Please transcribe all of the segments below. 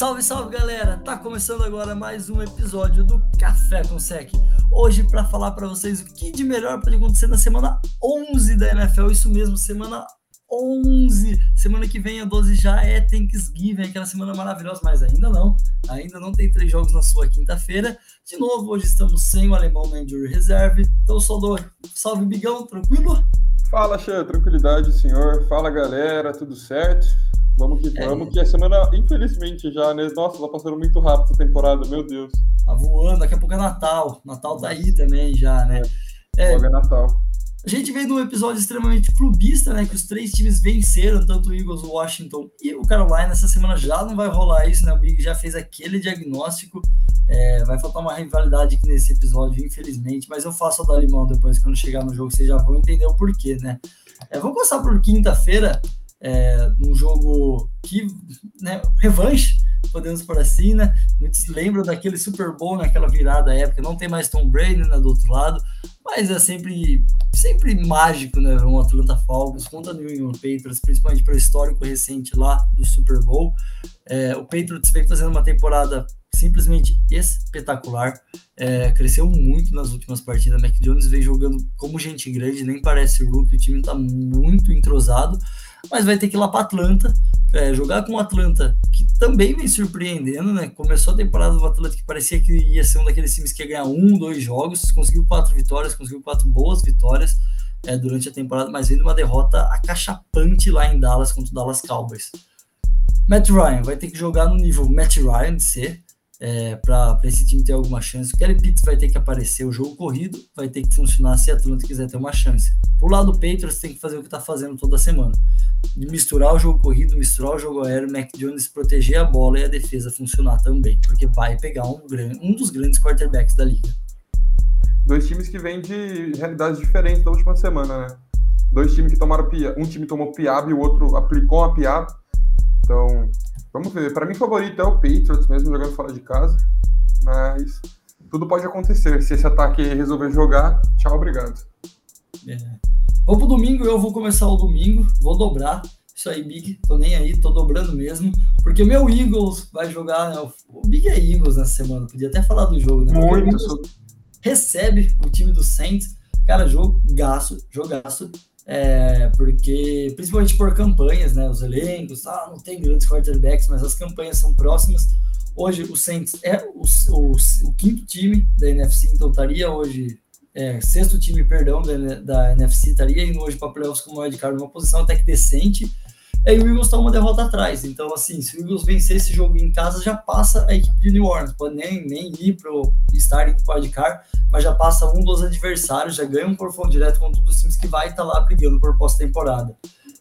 Salve, salve galera! Tá começando agora mais um episódio do Café com Sec. Hoje para falar para vocês o que de melhor pode acontecer na semana 11 da NFL, isso mesmo, semana 11. Semana que vem a 12 já é Thanksgiving, aquela semana maravilhosa, mas ainda não. Ainda não tem três jogos na sua quinta-feira. De novo, hoje estamos sem o alemão na injury reserve. Então só dou salve Bigão, tranquilo? Fala, Xê, tranquilidade, senhor. Fala, galera, tudo certo? Vamos que é. vamos, é. que a semana, infelizmente, já, né? Nossa, tá passando muito rápido essa temporada, meu Deus. Tá voando, daqui a pouco é Natal. Natal tá aí também já, né? É, é Natal. A gente veio num episódio extremamente clubista, né? Que os três times venceram, tanto o Eagles, o Washington e o Carolina. Essa semana já não vai rolar isso, né? O Big já fez aquele diagnóstico. É, vai faltar uma rivalidade aqui nesse episódio, infelizmente. Mas eu faço a da limão depois, quando chegar no jogo, vocês já vão entender o porquê, né? É, vamos começar por quinta-feira é, num jogo que, né, revanche, podemos por assim, né? Muitos lembram daquele Super Bowl naquela virada época, não tem mais Tom Brady né, do outro lado, mas é sempre, sempre mágico, né? Um Atlanta Falcons contra New England Patriots, principalmente pelo histórico recente lá do Super Bowl. É, o Patriots vem fazendo uma temporada simplesmente espetacular. É, cresceu muito nas últimas partidas. Mac Jones vem jogando como gente grande, nem parece rookie. O time está muito entrosado mas vai ter que ir lá para Atlanta, é, jogar com o Atlanta, que também vem surpreendendo, né? Começou a temporada do Atlanta que parecia que ia ser um daqueles times que ia ganhar um, dois jogos, conseguiu quatro vitórias, conseguiu quatro boas vitórias é, durante a temporada, mas vem uma derrota acachapante lá em Dallas contra o Dallas Cowboys. Matt Ryan vai ter que jogar no nível Matt Ryan de ser, é, para esse time ter alguma chance. O Kelly Pitts vai ter que aparecer, o jogo corrido vai ter que funcionar se a Atlanta quiser ter uma chance. Por lado do Patriots tem que fazer o que está fazendo toda semana. De misturar o jogo corrido, misturar o jogo aéreo, Mac Jones proteger a bola e a defesa funcionar também, porque vai pegar um, um dos grandes quarterbacks da liga. Dois times que vêm de realidades diferentes da última semana, né? Dois times que tomaram um time tomou piaba e o outro aplicou a piaba. Então, Vamos ver. Para mim, favorito é o Patriots, mesmo jogando fora de casa. Mas tudo pode acontecer. Se esse ataque resolver jogar, tchau, obrigado. É. Vamos pro domingo, eu vou começar o domingo, vou dobrar. Isso aí, Big, tô nem aí, tô dobrando mesmo. Porque meu Eagles vai jogar, né? O Big é Eagles nessa semana, podia até falar do jogo, né? Muito. Recebe o time do Saints. Cara, jogo gasto, jogaço é, porque principalmente por campanhas, né, os elencos, ah, não tem grandes quarterbacks, mas as campanhas são próximas. Hoje o Saints é o, o, o quinto time da NFC, então estaria hoje é, sexto time, perdão, da, da NFC, estaria indo hoje para playoffs com o wildcard numa posição até que decente. E o Eagles está uma derrota atrás. Então, assim, se o Eagles vencer esse jogo em casa, já passa a equipe de New Orleans. Pode nem, nem ir para o starting do wildcard, mas já passa um dos adversários, já ganha um confronto direto com todos os times que vai estar tá lá brigando por pós-temporada.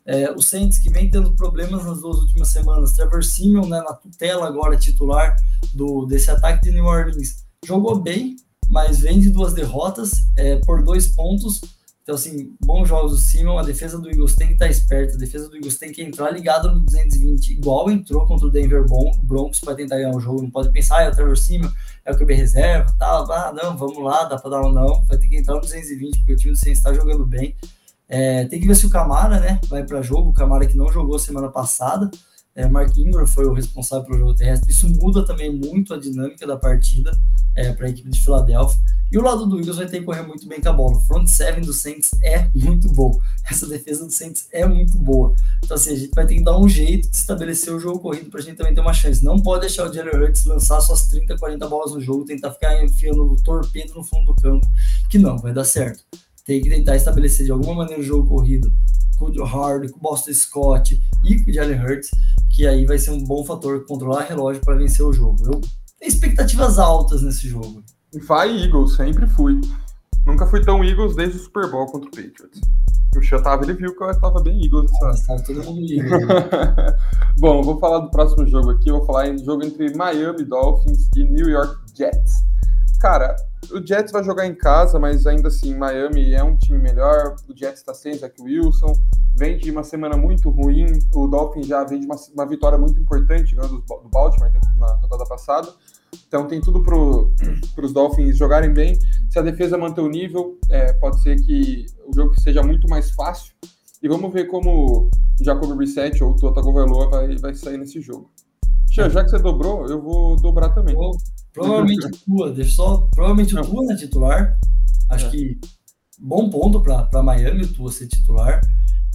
É, o Saints, que vem tendo problemas nas duas últimas semanas, Trevor Simeon, né, na tutela agora titular do, desse ataque de New Orleans, jogou bem, mas vem de duas derrotas é, por dois pontos então, assim, bons jogos do Simon, a defesa do Eagles tem que estar esperta, a defesa do Eagles tem que entrar ligado no 220, igual entrou contra o Denver Broncos para tentar ganhar o jogo. Não pode pensar, ah, é o Trevor Simon, é o QB reserva, tal, ah, não, vamos lá, dá para dar um não. Vai ter que entrar no 220, porque o time do Saints está jogando bem. É, tem que ver se o Camara, né, vai para jogo, o Camara que não jogou semana passada, é, Mark Ingram foi o responsável pelo jogo terrestre. Isso muda também muito a dinâmica da partida é, para a equipe de Filadélfia. E o lado do Eagles vai ter que correr muito bem com a bola. O front seven do Saints é muito bom. Essa defesa do Saints é muito boa. Então, assim, a gente vai ter que dar um jeito de estabelecer o jogo corrido para a gente também ter uma chance. Não pode deixar o Jalen Hurts lançar suas 30, 40 bolas no jogo, tentar ficar enfiando o torpedo no fundo do campo, que não vai dar certo. Tem que tentar estabelecer de alguma maneira o jogo corrido com o Hard, com o Boston Scott e com o Jalen Hurts que aí vai ser um bom fator controlar relógio para vencer o jogo. Eu tenho expectativas altas nesse jogo. Vai Eagles, sempre fui. Nunca fui tão Eagles desde o Super Bowl contra o Patriots. O Chotava, ele viu que eu estava bem Eagles. Sabe? todo mundo Eagles. Né? Bom, vou falar do próximo jogo aqui. Vou falar em jogo entre Miami Dolphins e New York Jets. Cara, o Jets vai jogar em casa, mas ainda assim, Miami é um time melhor. O Jets está sem Zach Wilson vem de uma semana muito ruim. O Dolphins já vem de uma, uma vitória muito importante ganhando do Baltimore na rodada passada. Então tem tudo para os Dolphins jogarem bem. Se a defesa manter o nível, é, pode ser que o jogo seja muito mais fácil. E vamos ver como Jacob Brissett ou o Tota Govailoa vai, vai sair nesse jogo. Tia, já que você dobrou, eu vou dobrar também. Provavelmente o Tua, deixa só. Provavelmente o Tua é titular. Acho é. que bom ponto para Miami o Tua ser titular.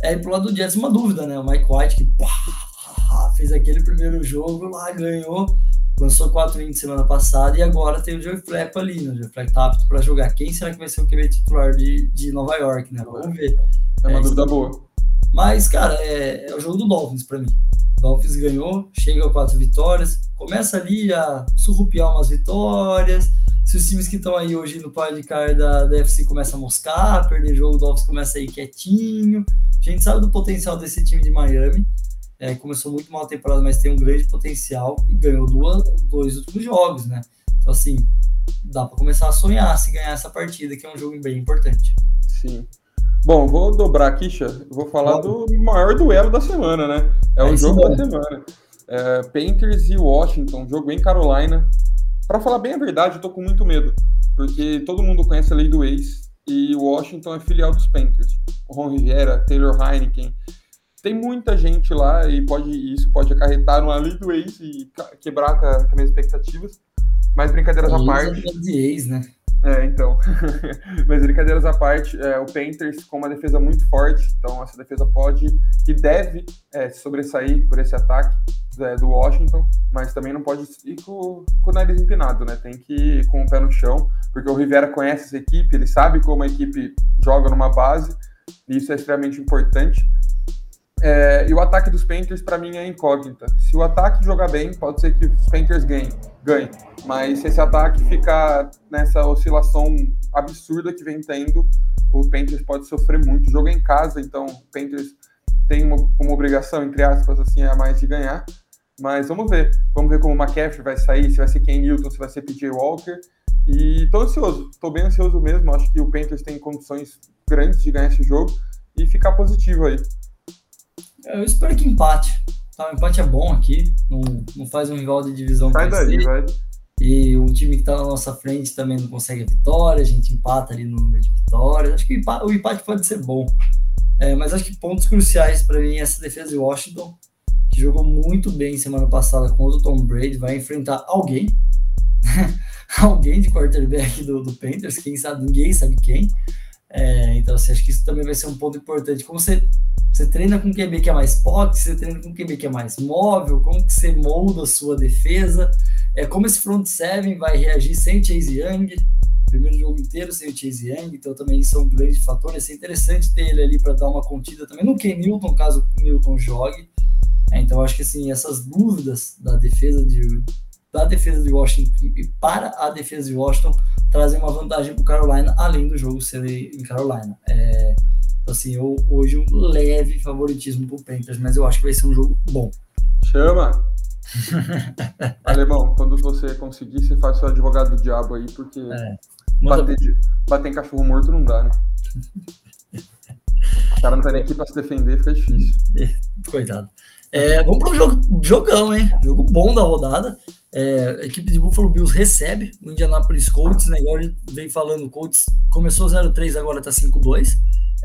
É, pro lado do Jets, uma dúvida, né? O Mike White, que pá, fez aquele primeiro jogo lá, ganhou, lançou 4 wins semana passada e agora tem o Joe Flacco ali, né? O Joe Flacco tá apto para jogar. Quem será que vai ser o QB titular de, de Nova York, né? Vamos ver. É uma é, dúvida boa. Mas, cara, é, é o jogo do Dolphins para mim. Dolphins ganhou, chega a quatro vitórias, começa ali a surrupiar umas vitórias. Se os times que estão aí hoje no podcast da, da FC começam a moscar, perder jogo, o Dolphins começa aí quietinho. A gente sabe do potencial desse time de Miami. É, começou muito mal a temporada, mas tem um grande potencial e ganhou duas, dois últimos jogos, né? Então, assim, dá para começar a sonhar se ganhar essa partida, que é um jogo bem importante. Sim. Bom, vou dobrar aqui, Xia. Vou falar do maior duelo da semana, né? É o é jogo da semana. É, Panthers e Washington, jogo em Carolina. Para falar bem a verdade, eu tô com muito medo, porque todo mundo conhece a lei do ex e o Washington é filial dos Panthers. O Ron Rivera, Taylor Heineken. Tem muita gente lá e pode isso pode acarretar uma lei do ex e quebrar com, as minhas expectativas. Mas brincadeiras à parte. De ex, né? É, então. Mas brincadeiras à parte, é, o Panthers com uma defesa muito forte, então essa defesa pode e deve é, sobressair por esse ataque é, do Washington, mas também não pode ir com, com, o nariz empinado, né? Tem que ir com o pé no chão, porque o Rivera conhece essa equipe, ele sabe como a equipe joga numa base, e isso é extremamente importante. É, e o ataque dos Panthers, para mim, é incógnita. Se o ataque jogar bem, pode ser que os Panthers ganhem, ganhem. Mas se esse ataque ficar nessa oscilação absurda que vem tendo, o Panthers pode sofrer muito. É em casa, então o Panthers tem uma, uma obrigação, entre aspas, assim, a mais de ganhar. Mas vamos ver. Vamos ver como o McCaffrey vai sair, se vai ser Ken Newton, se vai ser PJ Walker. E tô ansioso, tô bem ansioso mesmo. Acho que o Panthers tem condições grandes de ganhar esse jogo e ficar positivo aí. Eu espero que empate. Tá, o empate é bom aqui. Não, não faz um rival de divisão Sai daí, vai. E o time que está na nossa frente também não consegue a vitória. A gente empata ali no número de vitórias. Acho que o empate, o empate pode ser bom. É, mas acho que pontos cruciais para mim é essa defesa de Washington, que jogou muito bem semana passada contra o Tom Brady. Vai enfrentar alguém. alguém de quarterback do, do Panthers. Quem sabe, ninguém sabe quem. É, então, assim, acho que isso também vai ser um ponto importante. Como você você treina com QB que é mais pocket, você treina com QB que é mais móvel, como que você molda a sua defesa, é, como esse front seven vai reagir sem Chase Young, primeiro jogo inteiro sem o Chase Young, então também isso é um grande fator, vai ser interessante ter ele ali para dar uma contida também no Ken Newton, caso o Newton jogue, é, então acho que assim, essas dúvidas da defesa de, da defesa de Washington e para a defesa de Washington trazem uma vantagem para o Carolina, além do jogo ser em Carolina. É, assim, eu, hoje um leve favoritismo pro Panthers, mas eu acho que vai ser um jogo bom. Chama! Alemão, quando você conseguir, você faz seu advogado do diabo aí, porque é. bater, bater em cachorro morto não dá, né? O cara não tá nem aqui pra se defender, fica difícil. Coitado. É, vamos para um jogo, jogão, hein? Jogo bom da rodada. É, a equipe de Buffalo Bills recebe o Indianapolis Colts, né? Agora vem falando, o Colts começou 0-3, agora tá 5-2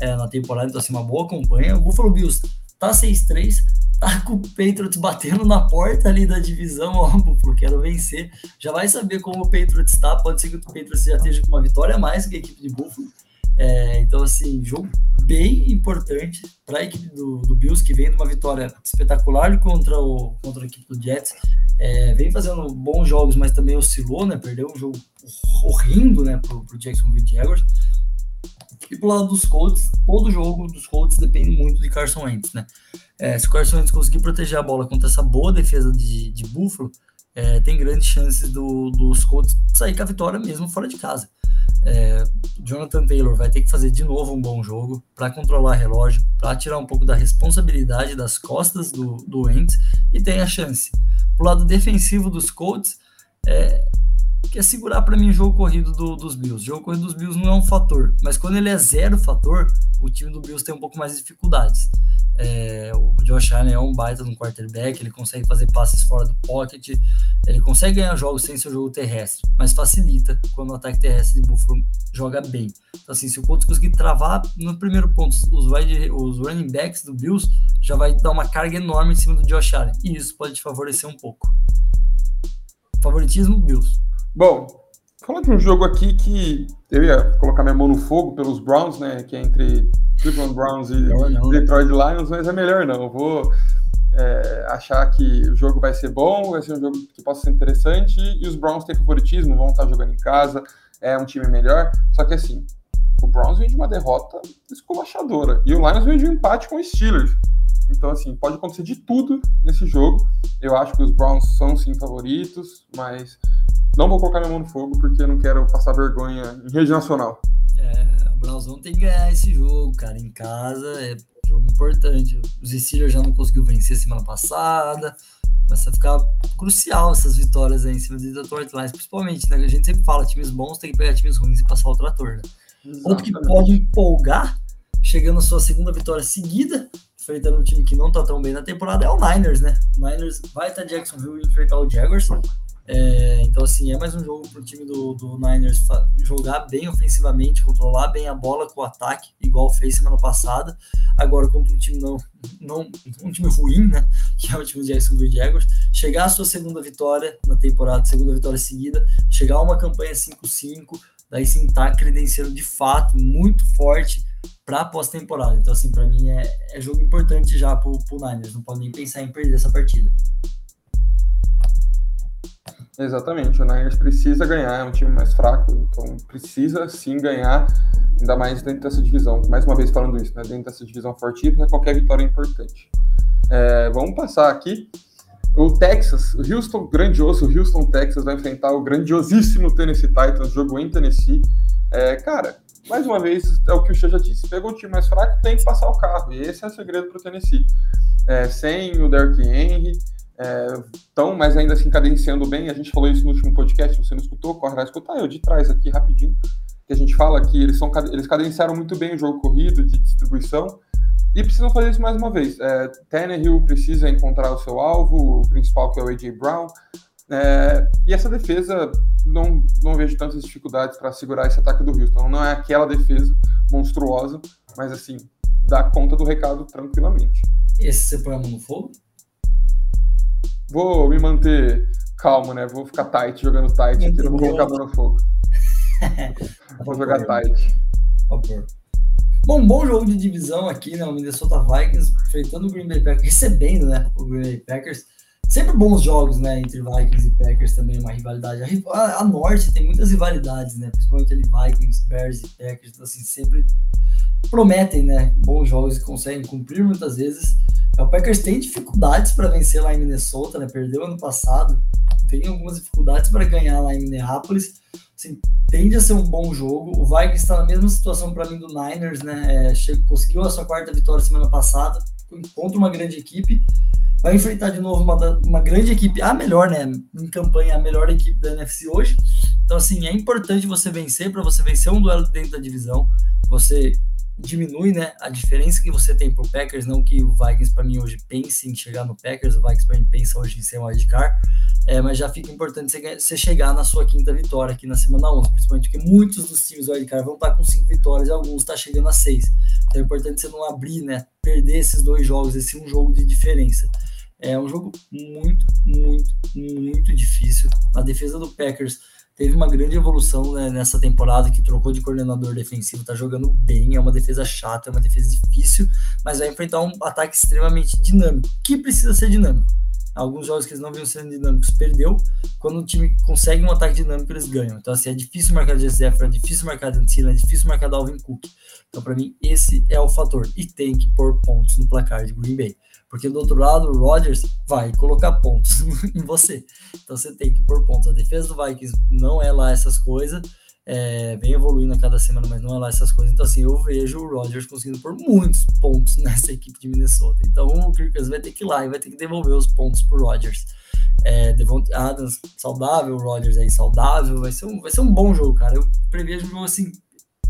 é, na temporada, então assim, uma boa campanha. O Buffalo Bills tá 6-3, tá com o Patriots batendo na porta ali da divisão, ó, Buffalo, quero vencer. Já vai saber como o Patriots tá, pode ser que o Patriots já esteja com uma vitória a mais que a equipe de Buffalo. É, então, assim, jogo bem importante para a equipe do, do, Bills, que vem de uma vitória espetacular contra, o, contra a equipe do Jets. É, vem fazendo bons jogos, mas também oscilou, né? Perdeu um jogo horrendo, né, pro, pro Jacksonville Jaguars. E pro lado dos Colts, todo jogo dos Colts depende muito de Carson Wentz, né? É, se o Carson Wentz conseguir proteger a bola contra essa boa defesa de, de Buffalo, é, tem grandes chances do, dos Colts sair com a vitória mesmo fora de casa. É, Jonathan Taylor vai ter que fazer de novo um bom jogo para controlar relógio, para tirar um pouco da responsabilidade das costas do, do Wentz e tem a chance. Pro lado defensivo dos Colts, é, que é segurar para mim o jogo corrido do, dos Bills. O jogo corrido dos Bills não é um fator, mas quando ele é zero fator, o time do Bills tem um pouco mais de dificuldades. É, o Josh Allen é um baita no quarterback, ele consegue fazer passes fora do pocket, ele consegue ganhar jogos sem seu jogo terrestre, mas facilita quando o ataque terrestre de Buffalo joga bem. Então, assim, se o Colts conseguir travar no primeiro ponto os, wide, os running backs do Bills, já vai dar uma carga enorme em cima do Josh Allen, e isso pode te favorecer um pouco. Favoritismo, Bills. Bom, falando de um jogo aqui que eu ia colocar minha mão no fogo pelos Browns, né, que é entre Cleveland Browns e não, não. Detroit Lions, mas é melhor não. Eu vou é, achar que o jogo vai ser bom, vai ser um jogo que possa ser interessante, e os Browns têm favoritismo, vão estar jogando em casa, é um time melhor. Só que assim, o Browns vem de uma derrota esculachadora, e o Lions vem de um empate com os Steelers. Então, assim, pode acontecer de tudo nesse jogo. Eu acho que os Browns são sim favoritos, mas não vou colocar minha mão no fogo porque eu não quero passar vergonha em rede nacional. É, Brauzão tem que ganhar esse jogo, cara. Em casa é jogo importante. Os Steelers já não conseguiu vencer semana passada. Vai ficar crucial essas vitórias aí em cima do Detroit Lions, principalmente, né? A gente sempre fala, times bons tem que pegar times ruins e passar o trator, né? Outro que pode empolgar, chegando à sua segunda vitória seguida, enfrentando um time que não tá tão bem na temporada, é o Niners, né? O Niners vai estar Jacksonville enfrentar o Jaguars. É, então, assim, é mais um jogo para o time do, do Niners jogar bem ofensivamente, controlar bem a bola com o ataque, igual fez semana passada. Agora, contra um time não, não um time ruim, né? Que é o time do Jacksonville Jaguars, chegar à sua segunda vitória na temporada, segunda vitória seguida, chegar a uma campanha 5-5, daí sim tá credenciando de fato muito forte para pós-temporada. Então, assim, para mim é, é jogo importante já para o Niners, não pode nem pensar em perder essa partida. Exatamente, o Niners precisa ganhar, é um time mais fraco, então precisa sim ganhar, ainda mais dentro dessa divisão. Mais uma vez falando isso, né? dentro dessa divisão fortíssima, qualquer vitória é importante. É, vamos passar aqui. O Texas, o Houston, grandioso, o Houston, Texas, vai enfrentar o grandiosíssimo Tennessee Titans, jogo em Tennessee. É, cara, mais uma vez, é o que o Xê já disse: pegou o time mais fraco, tem que passar o carro, e esse é o segredo para o Tennessee. É, sem o Derrick Henry, estão, é, mas ainda assim cadenciando bem. A gente falou isso no último podcast, você não escutou, corre lá escutar. Eu de trás aqui rapidinho, que a gente fala que eles, são, eles cadenciaram muito bem o jogo corrido, de distribuição, e precisam fazer isso mais uma vez. É, Tannehill precisa encontrar o seu alvo, o principal que é o A.J. Brown. É, e essa defesa, não, não vejo tantas dificuldades para segurar esse ataque do Houston. Não é aquela defesa monstruosa, mas assim, dá conta do recado tranquilamente. Esse você põe a mão no fogo? Vou me manter calmo, né? Vou ficar tight, jogando tight aqui, não vou colocar a mão no fogo. vou jogar tight. Por favor. Bom, bom jogo de divisão aqui, né? O Minnesota Vikings enfrentando o Green Bay Packers, recebendo, né? O Green Bay Packers. Sempre bons jogos, né? Entre Vikings e Packers também, uma rivalidade. A, a Norte tem muitas rivalidades, né? Principalmente ali Vikings, Bears e Packers. Então, assim, sempre prometem, né? Bons jogos e conseguem cumprir muitas vezes. O Packers tem dificuldades para vencer lá em Minnesota, né? Perdeu ano passado, tem algumas dificuldades para ganhar lá em Minneapolis. Assim, tende a ser um bom jogo. O Vikings está na mesma situação para mim do Niners, né? É, chegou, conseguiu a sua quarta vitória semana passada contra uma grande equipe. Vai enfrentar de novo uma, uma grande equipe, a melhor, né? Em campanha, a melhor equipe da NFC hoje. Então, assim, é importante você vencer para você vencer um duelo dentro da divisão. Você diminui né, a diferença que você tem pro Packers, não que o Vikings para mim hoje pense em chegar no Packers, o Vikings para mim pensa hoje em ser um wildcard, é, mas já fica importante você, chegar na sua quinta vitória aqui na semana 11, principalmente porque muitos dos times do wildcard vão estar com cinco vitórias e alguns estão tá chegando a seis. Então é importante você não abrir, né, perder esses dois jogos, esse um jogo de diferença. É um jogo muito, muito, muito difícil. A defesa do Packers teve uma grande evolução né, nessa temporada, que trocou de coordenador defensivo, tá jogando bem, é uma defesa chata, é uma defesa difícil, mas vai enfrentar um ataque extremamente dinâmico, que precisa ser dinâmico. Alguns jogos que eles não vinham sendo dinâmicos, perdeu. Quando o time consegue um ataque dinâmico, eles ganham. Então, assim, é difícil marcar Joseph, é difícil marcar Dantino, é difícil marcar Dalvin Cook. Então, para mim, esse é o fator. E tem que pôr pontos no placar de Green Bay. Porque do outro lado, o Rodgers vai colocar pontos em você. Então você tem que pôr pontos. A defesa do Vikings não é lá essas coisas. É, vem evoluindo a cada semana, mas não é lá essas coisas. Então, assim, eu vejo o Rodgers conseguindo pôr muitos pontos nessa equipe de Minnesota. Então, o Kirk Cousins vai ter que ir lá e vai ter que devolver os pontos pro Rodgers. É, Devontae Adams saudável, o Rodgers aí saudável. Vai ser, um, vai ser um bom jogo, cara. Eu prevejo um jogo, assim,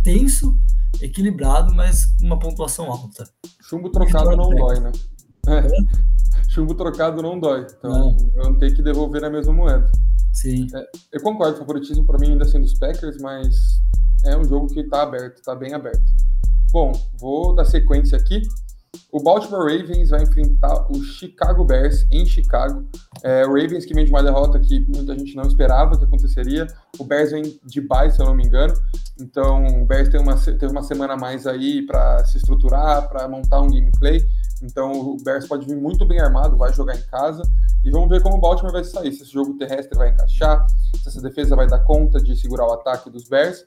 tenso equilibrado, mas uma pontuação alta. Chumbo trocado não dói, né? É. Chumbo trocado não dói. Então, não tem que devolver a mesma moeda. Sim. É, eu concordo, favoritismo para mim ainda sendo os Packers, mas é um jogo que está aberto, está bem aberto. Bom, vou dar sequência aqui. O Baltimore Ravens vai enfrentar o Chicago Bears em Chicago. É, o Ravens que vem de uma derrota que muita gente não esperava que aconteceria. O Bears vem de bye, se eu não me engano. Então o Bears tem uma, teve uma semana a mais aí para se estruturar, para montar um gameplay. Então o Bears pode vir muito bem armado, vai jogar em casa. E vamos ver como o Baltimore vai sair. Se esse jogo terrestre vai encaixar, se essa defesa vai dar conta de segurar o ataque dos Bears.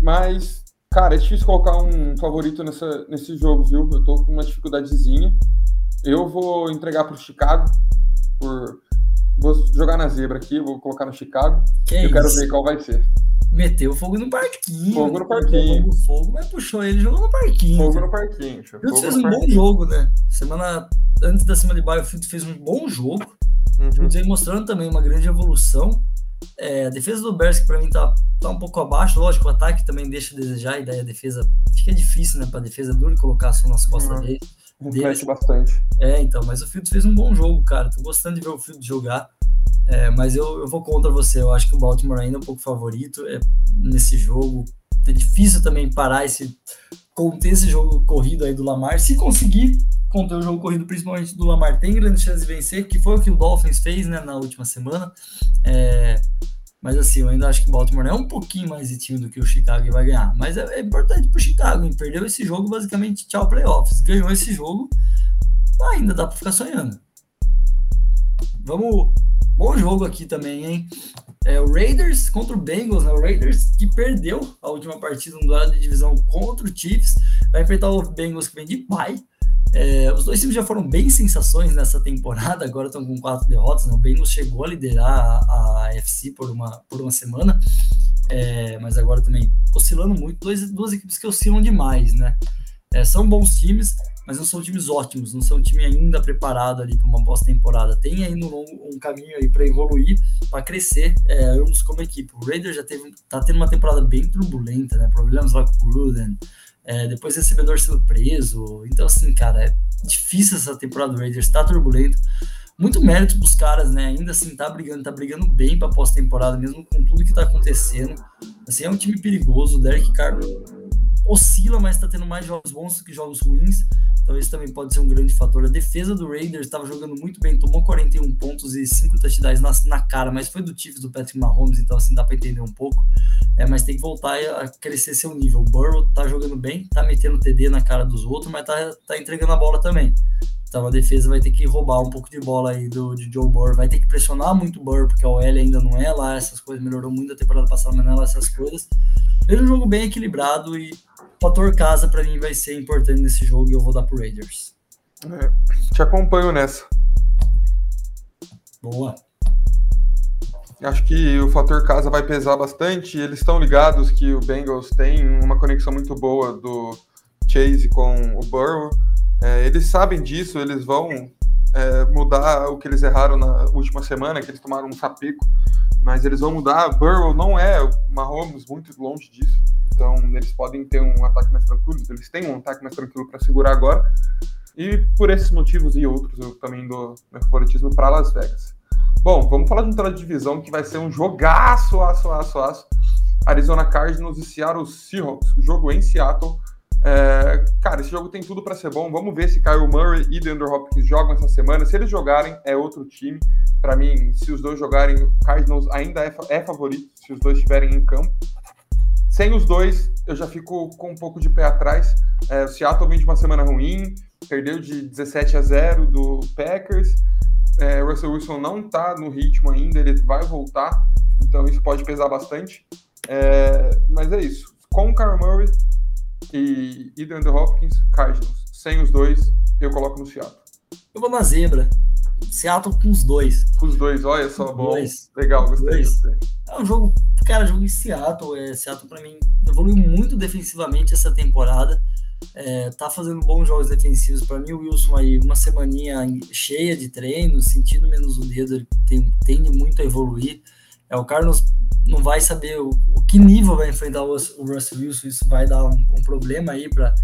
Mas Cara, é difícil colocar um favorito nessa, nesse jogo, viu? Eu tô com uma dificuldadezinha. Eu vou entregar pro Chicago. Por... Vou jogar na zebra aqui, vou colocar no Chicago. Que eu isso? quero ver qual vai ser. Meteu fogo no parquinho. Fogo no parquinho. Fogo, mas puxou ele jogou no parquinho. Fogo no parquinho. O fez um parquinho. bom jogo, né? Semana antes da semana de baixo, o Field fez um bom jogo. Uhum. Vem mostrando também uma grande evolução. É, a defesa do Bears, que pra mim tá, tá um pouco abaixo, lógico, o ataque também deixa a desejar, e daí a defesa. Acho que é difícil, né, pra defesa duro colocar só nas costas uhum. dele. Reflete bastante. É, então, mas o Fields fez um bom jogo, cara. Tô gostando de ver o Fields jogar. É, mas eu, eu vou contra você. Eu acho que o Baltimore ainda é um pouco favorito é, nesse jogo. É difícil também parar esse. conter esse jogo corrido aí do Lamar. Se conseguir conter o jogo corrido, principalmente do Lamar, tem grande chance de vencer, que foi o que o Dolphins fez né, na última semana. É, mas assim, eu ainda acho que Baltimore é um pouquinho mais de time do que o Chicago e vai ganhar. Mas é, é importante pro Chicago, hein? Perdeu esse jogo, basicamente, tchau, playoffs. Ganhou esse jogo, ainda dá para ficar sonhando. Vamos. Bom jogo aqui também, hein? É, o Raiders contra o Bengals, né? O Raiders que perdeu a última partida no duelo de divisão contra o Chiefs. Vai enfrentar o Bengals que vem de pai. É, os dois times já foram bem sensações nessa temporada, agora estão com quatro derrotas. Né? O Bengals chegou a liderar a, a FC por uma, por uma semana, é, mas agora também oscilando muito. Dois, duas equipes que oscilam demais, né? É, são bons times, mas não são times ótimos, não são time ainda preparado ali para uma pós-temporada. Tem ainda um, um caminho aí para evoluir, para crescer, é, ambos como equipe. O Raiders já teve, tá tendo uma temporada bem turbulenta, né? Problemas lá com o Gruden, é, depois recebedor sendo preso. Então, assim, cara, é difícil essa temporada do Raiders, tá turbulento. Muito mérito pros caras, né? Ainda assim, tá brigando, tá brigando bem pra pós-temporada, mesmo com tudo que tá acontecendo. Assim, é um time perigoso. O Derek Carr oscila, mas tá tendo mais jogos bons que jogos ruins. Então isso também pode ser um grande fator. A defesa do Raiders estava jogando muito bem, tomou 41 pontos e 5 touchdowns na, na cara, mas foi do Chiefs do Patrick Mahomes, então assim dá para entender um pouco. É, mas tem que voltar a crescer seu nível. O Burrow tá jogando bem, tá metendo TD na cara dos outros, mas tá, tá entregando a bola também. Então a defesa vai ter que roubar um pouco de bola aí do de Joe Burrow, vai ter que pressionar muito o Burrow, porque a OL ainda não é lá, essas coisas melhorou muito da temporada passada, mas não é lá essas coisas. Ele é um jogo bem equilibrado e fator casa para mim vai ser importante nesse jogo e eu vou dar pro Raiders. É, te acompanho nessa. Boa. Acho que o fator casa vai pesar bastante. Eles estão ligados que o Bengals tem uma conexão muito boa do Chase com o Burrow. É, eles sabem disso, eles vão é, mudar o que eles erraram na última semana, que eles tomaram um sapeco, mas eles vão mudar. Burrow não é Mahomes, muito longe disso. Então, eles podem ter um ataque mais tranquilo, eles têm um ataque mais tranquilo para segurar agora. E por esses motivos e outros, eu também dou meu favoritismo para Las Vegas. Bom, vamos falar de um de divisão que vai ser um jogaço, aço, aço, aço. Arizona Cardinals e Seattle Seahawks. Jogo em Seattle. É, cara, esse jogo tem tudo para ser bom. Vamos ver se Kyle Murray e DeAndre Hopkins jogam essa semana. Se eles jogarem, é outro time. Para mim, se os dois jogarem, Cardinals ainda é, é favorito se os dois estiverem em campo. Sem os dois, eu já fico com um pouco de pé atrás. É, o Seattle vem de uma semana ruim, perdeu de 17 a 0 do Packers. É, Russell Wilson não está no ritmo ainda, ele vai voltar, então isso pode pesar bastante. É, mas é isso. Com o Kyler Murray e, e DeAndre Hopkins, Cardinals. Sem os dois, eu coloco no Seattle. Eu vou na zebra. Seattle com os dois. Com os dois, olha só, bom. Dois. Legal, gostei, gostei. É um jogo, cara, jogo em Seattle. É, Seattle, para mim, evoluiu muito defensivamente essa temporada. É, tá fazendo bons jogos defensivos. Para mim, o Wilson aí, uma semaninha cheia de treino, sentindo menos o dedo, ele tem, tende muito a evoluir. É, o Carlos não vai saber o, o que nível vai enfrentar o, o Russell Wilson, isso vai dar um, um problema aí para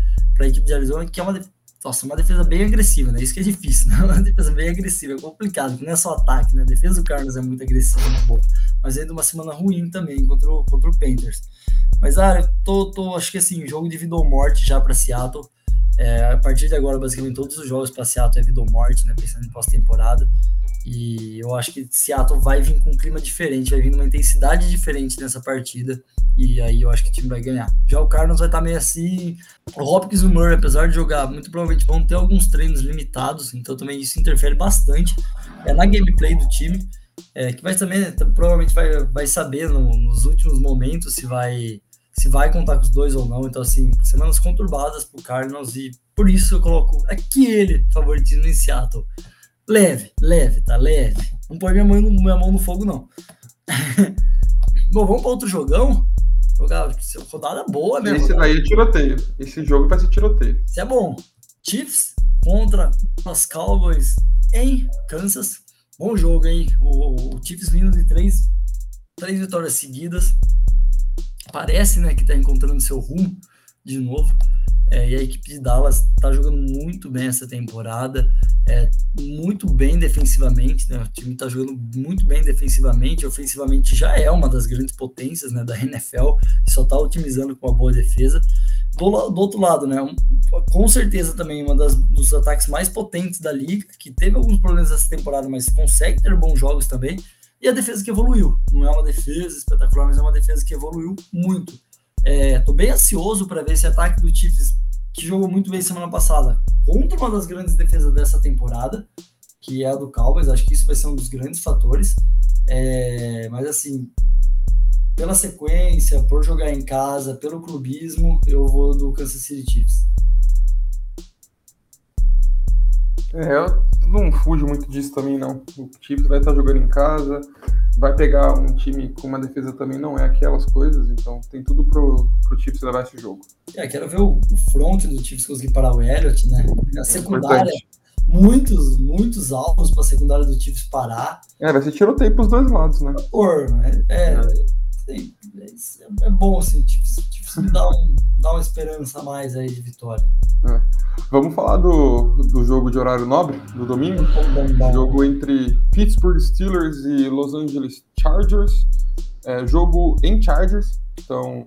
a equipe de Arizona, que é uma, nossa, uma defesa bem agressiva, né? Isso que é difícil, né? Uma defesa bem agressiva, é complicado, não é só ataque, né? A defesa do Carlos é muito agressiva, muito boa. Mas ainda uma semana ruim também contra o, contra o Panthers. Mas, ah, eu tô, tô, acho que assim, jogo de vida ou morte já para Seattle. É, a partir de agora, basicamente, todos os jogos para Seattle é vida ou morte, né? Pensando em pós-temporada. E eu acho que Seattle vai vir com um clima diferente, vai vir numa intensidade diferente nessa partida. E aí eu acho que o time vai ganhar. Já o Cardinals vai estar tá meio assim. O Hopkins e o Murray, apesar de jogar, muito provavelmente vão ter alguns treinos limitados, então também isso interfere bastante. É na gameplay do time, é, que vai também provavelmente vai, vai saber no, nos últimos momentos se vai se vai contar com os dois ou não. Então, assim, semanas conturbadas pro Cardinals e por isso eu coloco aqui ele, favoritismo em Seattle. Leve, leve, tá leve. Não põe minha mão no, minha mão no fogo, não. Bom, vamos para outro jogão? Jogar rodada boa, né? Esse daí é tiroteio. Esse jogo vai ser tiroteio. Isso é bom. Chiefs contra os Cowboys em Kansas. Bom jogo, hein? O, o Chiefs vindo de três, três vitórias seguidas. Parece, né, que tá encontrando seu rumo de novo. É, e a equipe de Dallas está jogando muito bem essa temporada, é, muito bem defensivamente, né? O time está jogando muito bem defensivamente, ofensivamente já é uma das grandes potências né, da NFL e só está otimizando com uma boa defesa. Do, do outro lado, né, um, com certeza também uma das, dos ataques mais potentes da liga, que teve alguns problemas essa temporada, mas consegue ter bons jogos também. E a defesa que evoluiu. Não é uma defesa espetacular, mas é uma defesa que evoluiu muito. Estou é, bem ansioso para ver esse ataque do Chiefs, que jogou muito bem semana passada, contra uma das grandes defesas dessa temporada, que é a do Cowboys. Acho que isso vai ser um dos grandes fatores. É, mas assim, pela sequência, por jogar em casa, pelo clubismo, eu vou do Kansas City Chiefs. É, eu não fujo muito disso também, não. O Chiefs vai estar jogando em casa, vai pegar um time com uma defesa também não é aquelas coisas, então tem tudo pro, pro Chiefs levar esse jogo. É, quero ver o, o front do Chiefs conseguir parar o Elliott, né? A é secundária, é muitos, muitos alvos para a secundária do Chiefs parar. É, vai ser tiroteio pros dois lados, né? Por, é, é, é, é bom assim, o Chiefs, o Chiefs me dá, um, dá uma esperança a mais aí de vitória. É. Vamos falar do, do jogo de horário nobre, do domingo. Jogo entre Pittsburgh Steelers e Los Angeles Chargers. É, jogo em Chargers, então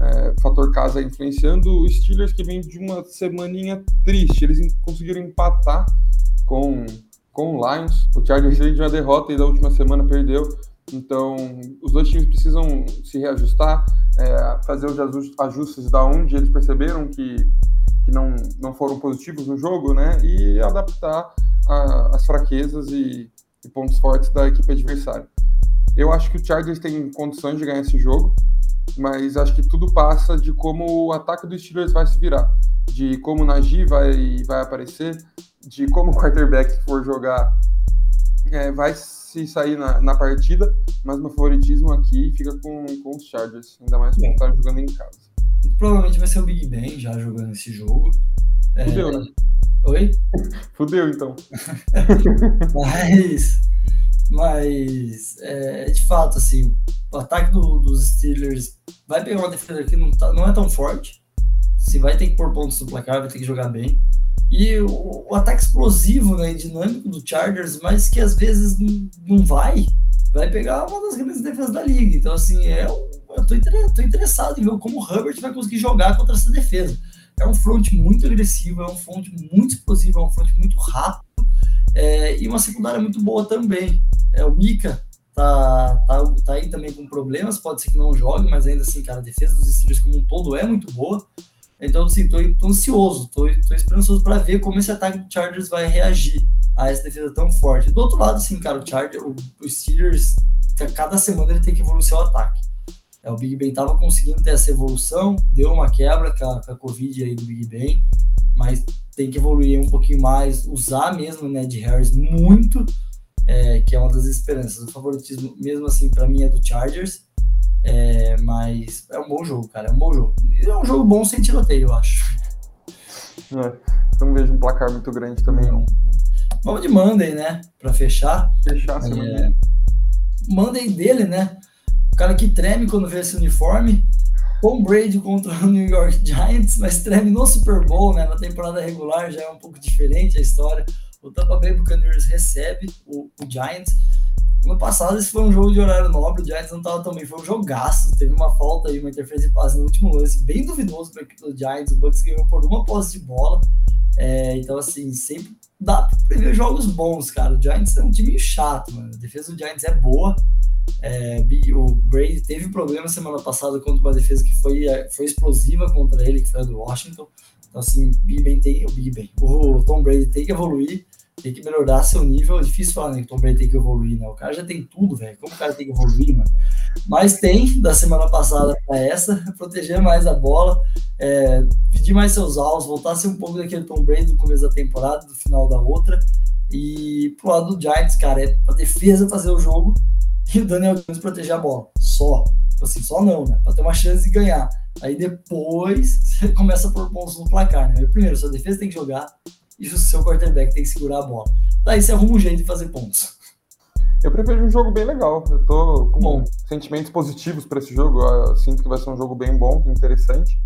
é, fator casa influenciando os Steelers que vem de uma semaninha triste. Eles conseguiram empatar com, com o Lions. O Chargers veio de uma derrota e da última semana perdeu. Então, os dois times precisam se reajustar, é, fazer os ajustes da onde eles perceberam que que não, não foram positivos no jogo, né? E adaptar a, as fraquezas e, e, pontos fortes da equipe adversária. Eu acho que o Chargers tem condições de ganhar esse jogo, mas acho que tudo passa de como o ataque dos Steelers vai se virar, de como o Najee vai, vai aparecer, de como o quarterback for jogar é, vai se sair na, na partida, mas meu favoritismo aqui fica com, com os Chargers, ainda mais por estar jogando em casa. Provavelmente vai ser o Big Ben já jogando esse jogo. Fudeu, é... né? Oi? Fudeu, então. mas, mas é, de fato, assim, o ataque do, dos Steelers vai pegar uma defesa que não, tá, não é tão forte. Se vai ter que pôr pontos no placar, vai ter que jogar bem. E o, o ataque explosivo, né, dinâmico do Chargers, mas que às vezes não, não vai, vai pegar uma das grandes defesas da liga. Então, assim, é eu tô, tô interessado em ver como o Herbert vai conseguir jogar contra essa defesa. É um front muito agressivo, é um front muito explosivo, é um front muito rápido é, e uma secundária muito boa também. É, o Mika tá, tá, tá aí também com problemas, pode ser que não jogue, mas ainda assim, cara, a defesa dos Steelers como um todo é muito boa. Então, assim, tô, tô ansioso, tô, tô esperançoso para ver como esse ataque do Chargers vai reagir a essa defesa tão forte. Do outro lado, assim, cara, o Chargers, o, o Steelers, cada semana ele tem que evoluir seu ataque. É, o Big Ben estava conseguindo ter essa evolução, deu uma quebra com a, com a Covid aí do Big Ben, mas tem que evoluir um pouquinho mais, usar mesmo o Ned Harris muito, é, que é uma das esperanças. O favoritismo, mesmo assim, para mim é do Chargers, é, mas é um bom jogo, cara, é um bom jogo. É um jogo bom sem tiroteio, eu acho. É, eu não vejo um placar muito grande também, não. Vamos de Monday, né? Para fechar. Fechar, é, Monday dele, né? o cara que treme quando vê esse uniforme. Tom Brady contra o New York Giants, mas treme no Super Bowl, né? Na temporada regular já é um pouco diferente a história. O Tampa Bay Buccaneers recebe o, o Giants. No passado, esse foi um jogo de horário nobre, o Giants não estava tão bem, foi um jogaço, teve uma falta aí, uma interferência de passe no último lance, bem duvidoso para a equipe do Giants, o Bucks ganhou por uma posse de bola, é, então assim, sempre dá para prever jogos bons, cara, o Giants é um time chato, mano. a defesa do Giants é boa, é, o Brady teve problema semana passada contra uma defesa que foi, é, foi explosiva contra ele, que foi a do Washington, então assim, Big tem, o Big Ben, o Tom Brady tem que evoluir, tem que melhorar seu nível. É difícil falar né, que o Tom Brady tem que evoluir, né? O cara já tem tudo, velho. Como o cara tem que evoluir, mano? Mas tem, da semana passada para essa, proteger mais a bola, é, pedir mais seus alvos, voltar a ser um pouco daquele Tom Brady do começo da temporada, do final da outra. E pro lado do Giants, cara, é pra defesa fazer o jogo e o Daniel Jones proteger a bola. Só. Tipo assim, só não, né? Pra ter uma chance de ganhar. Aí depois você começa a pôr pontos no placar, né? Primeiro, sua defesa tem que jogar, e o seu quarterback tem que segurar a bola. Daí você arruma um jeito de fazer pontos. Eu prefiro um jogo bem legal. Eu tô com bom. sentimentos positivos para esse jogo. Eu sinto que vai ser um jogo bem bom, interessante.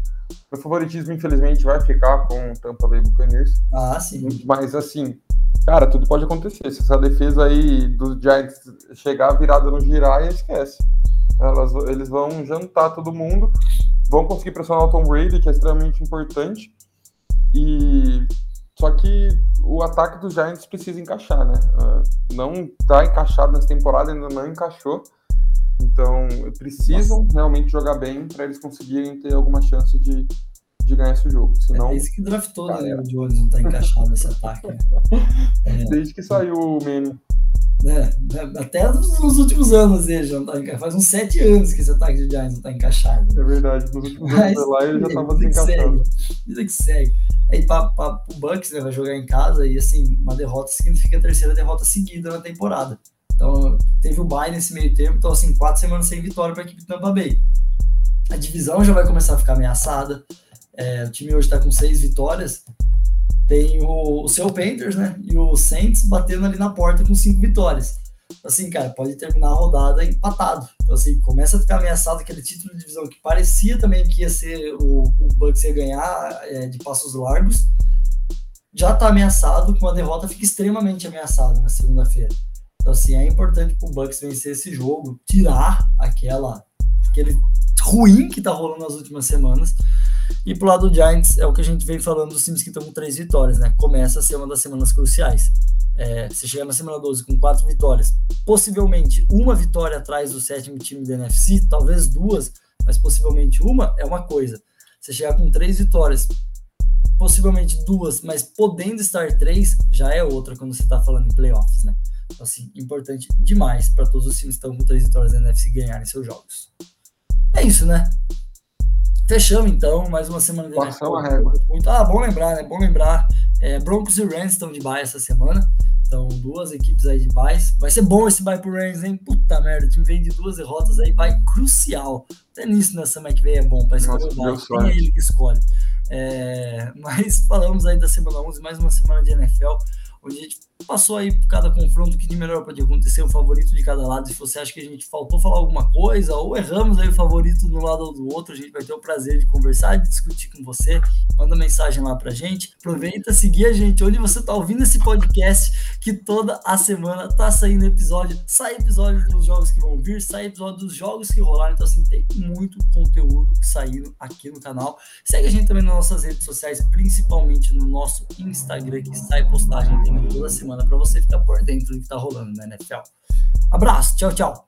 Meu favoritismo, infelizmente, vai ficar com o Tampa Bay Buccaneers. Ah, sim. Mas, assim, cara, tudo pode acontecer. Se essa defesa aí dos Giants chegar virada no girar, esquece. Elas, eles vão jantar todo mundo, vão conseguir pressionar o Tom Brady, que é extremamente importante. E só que o ataque dos Giants precisa encaixar, né? Uh, não tá encaixado nessa temporada, ainda não encaixou. Então, precisam Nossa. realmente jogar bem para eles conseguirem ter alguma chance de, de ganhar esse jogo. Senão, é isso que draftou, né? O Jones não tá encaixado nesse ataque. Né? É. Desde que saiu o Manning. Né, até nos últimos anos ele já não tá. Faz uns sete anos que esse ataque de Giants não tá encaixado. É verdade, nos últimos Mas, anos lá ele já tava se encaixando. Vida que segue. Aí para o Bucks né, vai jogar em casa e assim, uma derrota significa a terceira derrota seguida na temporada. Então teve o bye nesse meio tempo, então assim, quatro semanas sem vitória para a equipe do Tampa Bay. A divisão já vai começar a ficar ameaçada. É, o time hoje está com seis vitórias. Tem o, o seu Panthers, né? E o Saints batendo ali na porta com cinco vitórias assim, cara, pode terminar a rodada empatado. Então, assim, começa a ficar ameaçado aquele título de divisão que parecia também que ia ser o, o Bucks ia ganhar é, de passos largos. Já tá ameaçado, com a derrota fica extremamente ameaçado na segunda-feira. Então, assim, é importante pro Bucks vencer esse jogo, tirar aquela aquele ruim que tá rolando nas últimas semanas. E pro lado do Giants, é o que a gente vem falando dos times que estão com três vitórias, né? Começa a ser uma das semanas cruciais é, você chegar na semana 12 com quatro vitórias, possivelmente uma vitória atrás do sétimo time da NFC, talvez duas, mas possivelmente uma é uma coisa. Você chegar com três vitórias, possivelmente duas, mas podendo estar três, já é outra quando você está falando em playoffs, né? Então, assim, importante demais para todos os times que estão com três vitórias da NFC ganharem seus jogos. É isso, né? Fechamos então, mais uma semana de Passou a régua. Muito, ah, bom lembrar, né? Bom lembrar. É, Broncos e Rams estão de baixo essa semana. Então, duas equipes aí de buys. Vai ser bom esse buy pro Rams, hein? Puta merda, o time vem de duas derrotas aí, buy crucial. Até nisso nessa semana que vem é bom para escolher Nossa, o buy. Quem é ele que escolhe. É, mas falamos aí da semana 11, mais uma semana de NFL onde a gente passou aí por cada confronto que de melhor pode acontecer, o favorito de cada lado. Se você acha que a gente faltou falar alguma coisa ou erramos aí o favorito um lado ou do outro, a gente vai ter o prazer de conversar, de discutir com você. Manda mensagem lá pra gente. Aproveita, seguir a gente onde você tá ouvindo esse podcast, que toda a semana tá saindo episódio, sai episódio dos jogos que vão vir, sai episódio dos jogos que rolaram. Então, assim, tem muito conteúdo saindo aqui no canal. Segue a gente também nas nossas redes sociais, principalmente no nosso Instagram, que sai postagem também toda semana para você ficar por dentro do que tá rolando na NFL. Abraço, tchau, tchau.